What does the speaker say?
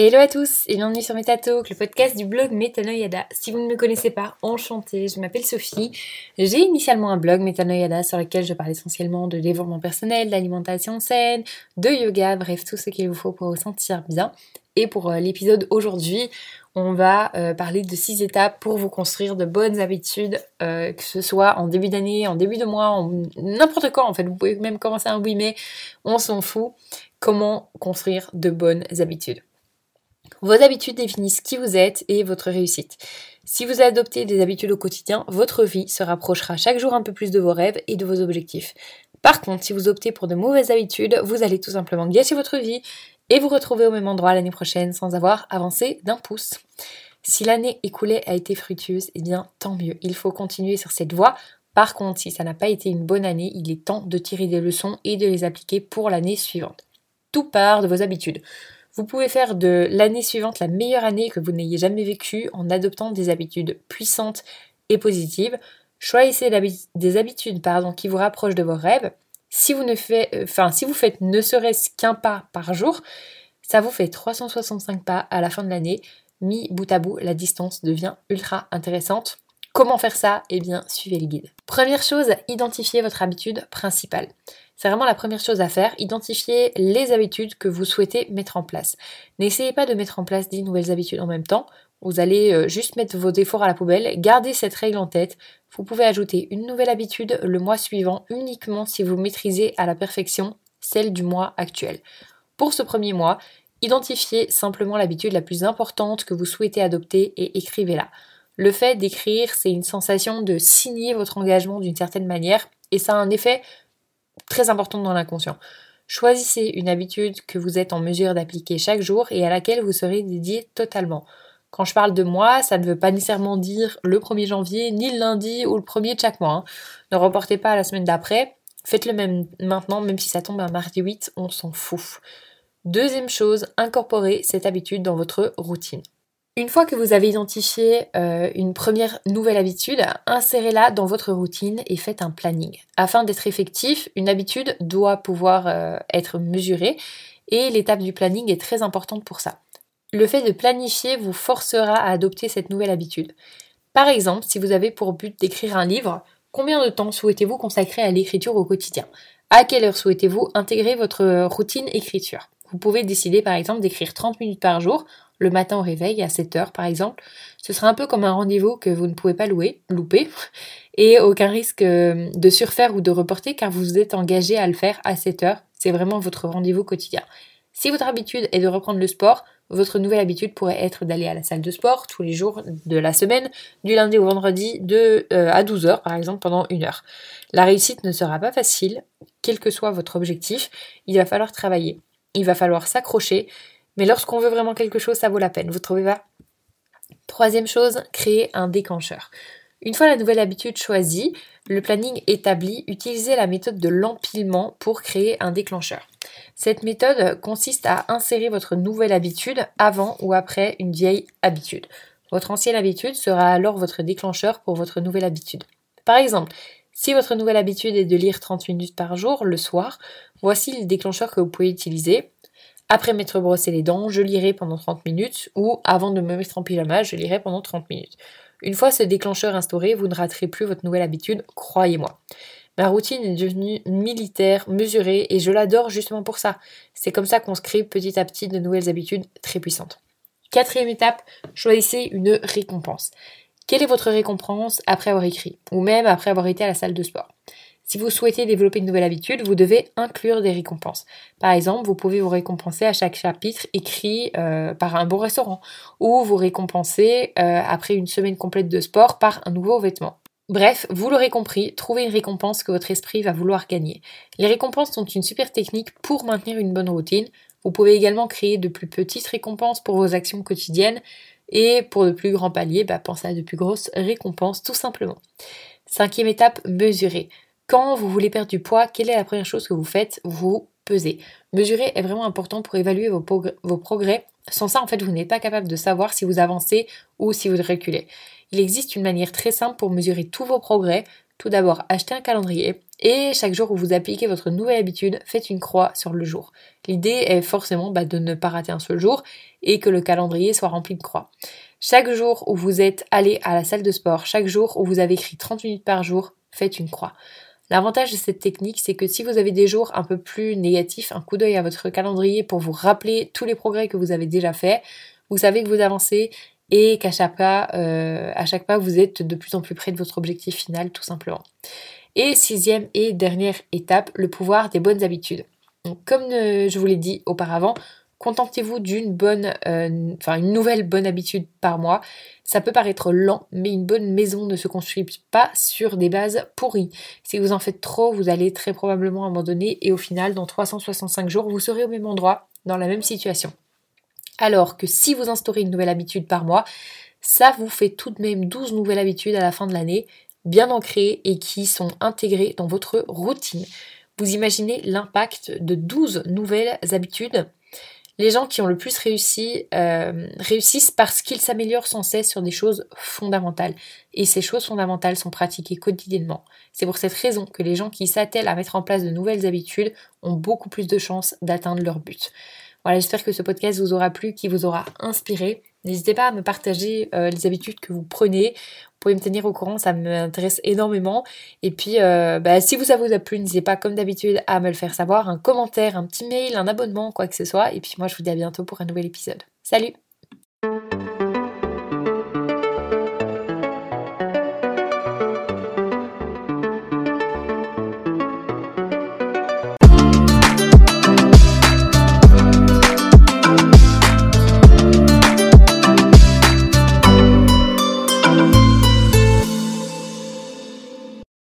Hello à tous et bienvenue sur MetaTalk, le podcast du blog Metanoyada. Si vous ne me connaissez pas, enchantée, je m'appelle Sophie. J'ai initialement un blog Metanoyada sur lequel je parle essentiellement de développement personnel, d'alimentation saine, de yoga, bref, tout ce qu'il vous faut pour vous sentir bien. Et pour euh, l'épisode aujourd'hui, on va euh, parler de six étapes pour vous construire de bonnes habitudes, euh, que ce soit en début d'année, en début de mois, n'importe quand en fait. Vous pouvez même commencer un oui mais on s'en fout. Comment construire de bonnes habitudes vos habitudes définissent qui vous êtes et votre réussite. Si vous adoptez des habitudes au quotidien, votre vie se rapprochera chaque jour un peu plus de vos rêves et de vos objectifs. Par contre, si vous optez pour de mauvaises habitudes, vous allez tout simplement gâcher votre vie et vous retrouver au même endroit l'année prochaine sans avoir avancé d'un pouce. Si l'année écoulée a été fructueuse, eh bien tant mieux, il faut continuer sur cette voie. Par contre, si ça n'a pas été une bonne année, il est temps de tirer des leçons et de les appliquer pour l'année suivante. Tout part de vos habitudes. Vous pouvez faire de l'année suivante la meilleure année que vous n'ayez jamais vécue en adoptant des habitudes puissantes et positives. Choisissez des habitudes pardon, qui vous rapprochent de vos rêves. Si vous, ne faites, euh, si vous faites ne serait-ce qu'un pas par jour, ça vous fait 365 pas à la fin de l'année. Mis bout à bout, la distance devient ultra intéressante. Comment faire ça? Eh bien, suivez le guide. Première chose, identifiez votre habitude principale. C'est vraiment la première chose à faire, identifier les habitudes que vous souhaitez mettre en place. N'essayez pas de mettre en place 10 nouvelles habitudes en même temps. Vous allez euh, juste mettre vos efforts à la poubelle, gardez cette règle en tête. Vous pouvez ajouter une nouvelle habitude le mois suivant uniquement si vous maîtrisez à la perfection celle du mois actuel. Pour ce premier mois, identifiez simplement l'habitude la plus importante que vous souhaitez adopter et écrivez-la. Le fait d'écrire, c'est une sensation de signer votre engagement d'une certaine manière et ça a un effet très importante dans l'inconscient. Choisissez une habitude que vous êtes en mesure d'appliquer chaque jour et à laquelle vous serez dédié totalement. Quand je parle de moi, ça ne veut pas nécessairement dire le 1er janvier, ni le lundi ou le 1er de chaque mois. Hein. Ne reportez pas à la semaine d'après. Faites-le même maintenant, même si ça tombe un mardi 8, on s'en fout. Deuxième chose, incorporez cette habitude dans votre routine. Une fois que vous avez identifié euh, une première nouvelle habitude, insérez-la dans votre routine et faites un planning. Afin d'être effectif, une habitude doit pouvoir euh, être mesurée et l'étape du planning est très importante pour ça. Le fait de planifier vous forcera à adopter cette nouvelle habitude. Par exemple, si vous avez pour but d'écrire un livre, combien de temps souhaitez-vous consacrer à l'écriture au quotidien? À quelle heure souhaitez-vous intégrer votre routine écriture? Vous pouvez décider par exemple d'écrire 30 minutes par jour le matin au réveil à 7 heures par exemple, ce sera un peu comme un rendez-vous que vous ne pouvez pas louer, louper, et aucun risque euh, de surfaire ou de reporter car vous êtes engagé à le faire à 7 heures. C'est vraiment votre rendez-vous quotidien. Si votre habitude est de reprendre le sport, votre nouvelle habitude pourrait être d'aller à la salle de sport tous les jours de la semaine, du lundi au vendredi, de euh, à 12 heures par exemple pendant une heure. La réussite ne sera pas facile, quel que soit votre objectif, il va falloir travailler, il va falloir s'accrocher, mais lorsqu'on veut vraiment quelque chose, ça vaut la peine, vous trouvez pas? Troisième chose, créer un déclencheur. Une fois la nouvelle habitude choisie, le planning établi, utilisez la méthode de l'empilement pour créer un déclencheur. Cette méthode consiste à insérer votre nouvelle habitude avant ou après une vieille habitude. Votre ancienne habitude sera alors votre déclencheur pour votre nouvelle habitude. Par exemple, si votre nouvelle habitude est de lire 30 minutes par jour le soir, voici le déclencheur que vous pouvez utiliser. Après m'être brossé les dents, je lirai pendant 30 minutes ou avant de me mettre en pyjama, je lirai pendant 30 minutes. Une fois ce déclencheur instauré, vous ne raterez plus votre nouvelle habitude, croyez-moi. Ma routine est devenue militaire, mesurée, et je l'adore justement pour ça. C'est comme ça qu'on se crée petit à petit de nouvelles habitudes très puissantes. Quatrième étape, choisissez une récompense. Quelle est votre récompense après avoir écrit, ou même après avoir été à la salle de sport? Si vous souhaitez développer une nouvelle habitude, vous devez inclure des récompenses. Par exemple, vous pouvez vous récompenser à chaque chapitre écrit euh, par un bon restaurant ou vous récompenser euh, après une semaine complète de sport par un nouveau vêtement. Bref, vous l'aurez compris, trouvez une récompense que votre esprit va vouloir gagner. Les récompenses sont une super technique pour maintenir une bonne routine. Vous pouvez également créer de plus petites récompenses pour vos actions quotidiennes et pour de plus grands paliers, bah, pensez à de plus grosses récompenses tout simplement. Cinquième étape, mesurer. Quand vous voulez perdre du poids, quelle est la première chose que vous faites? Vous pesez. Mesurer est vraiment important pour évaluer vos, progrès. Sans ça, en fait, vous n'êtes pas capable de savoir si vous avancez ou si vous reculez. Il existe une manière très simple pour mesurer tous vos progrès. Tout d'abord, achetez un calendrier, Et chaque jour où vous appliquez votre nouvelle habitude, faites une croix sur le jour. L'idée est forcément bah, de ne pas rater un seul jour et que le calendrier soit rempli de croix. Chaque jour où vous êtes allé à la salle de sport, chaque jour où vous avez écrit 30 minutes par jour, faites une croix. L'avantage de cette technique, c'est que si vous avez des jours un peu plus négatifs, un coup d'œil à votre calendrier pour vous rappeler tous les progrès que vous avez déjà faits, vous savez que vous avancez et qu'à chaque pas, euh, vous êtes de plus en plus près de votre objectif final, tout simplement. Et sixième et dernière étape, le pouvoir des bonnes habitudes. comme euh, je vous l'ai dit auparavant, contentez-vous d'une bonne, euh, enfin une nouvelle bonne habitude par mois. Ça peut paraître lent, mais une bonne maison ne se construit pas sur des bases pourries. Si vous en faites trop, vous allez très probablement abandonner et au final, dans 365 jours, vous serez au même endroit, dans la même situation. Alors que si vous instaurez une nouvelle habitude par mois, ça vous fait tout de même 12 nouvelles habitudes à la fin de l'année, bien ancrées et qui sont intégrées dans votre routine. Vous imaginez l'impact de 12 nouvelles habitudes les gens qui ont le plus réussi euh, réussissent parce qu'ils s'améliorent sans cesse sur des choses fondamentales. Et ces choses fondamentales sont pratiquées quotidiennement. C'est pour cette raison que les gens qui s'attellent à mettre en place de nouvelles habitudes ont beaucoup plus de chances d'atteindre leur but. Voilà, j'espère que ce podcast vous aura plu, qui vous aura inspiré. N'hésitez pas à me partager euh, les habitudes que vous prenez. Vous pouvez me tenir au courant, ça m'intéresse énormément. Et puis, euh, bah, si vous, ça vous a plu, n'hésitez pas, comme d'habitude, à me le faire savoir. Un commentaire, un petit mail, un abonnement, quoi que ce soit. Et puis moi, je vous dis à bientôt pour un nouvel épisode. Salut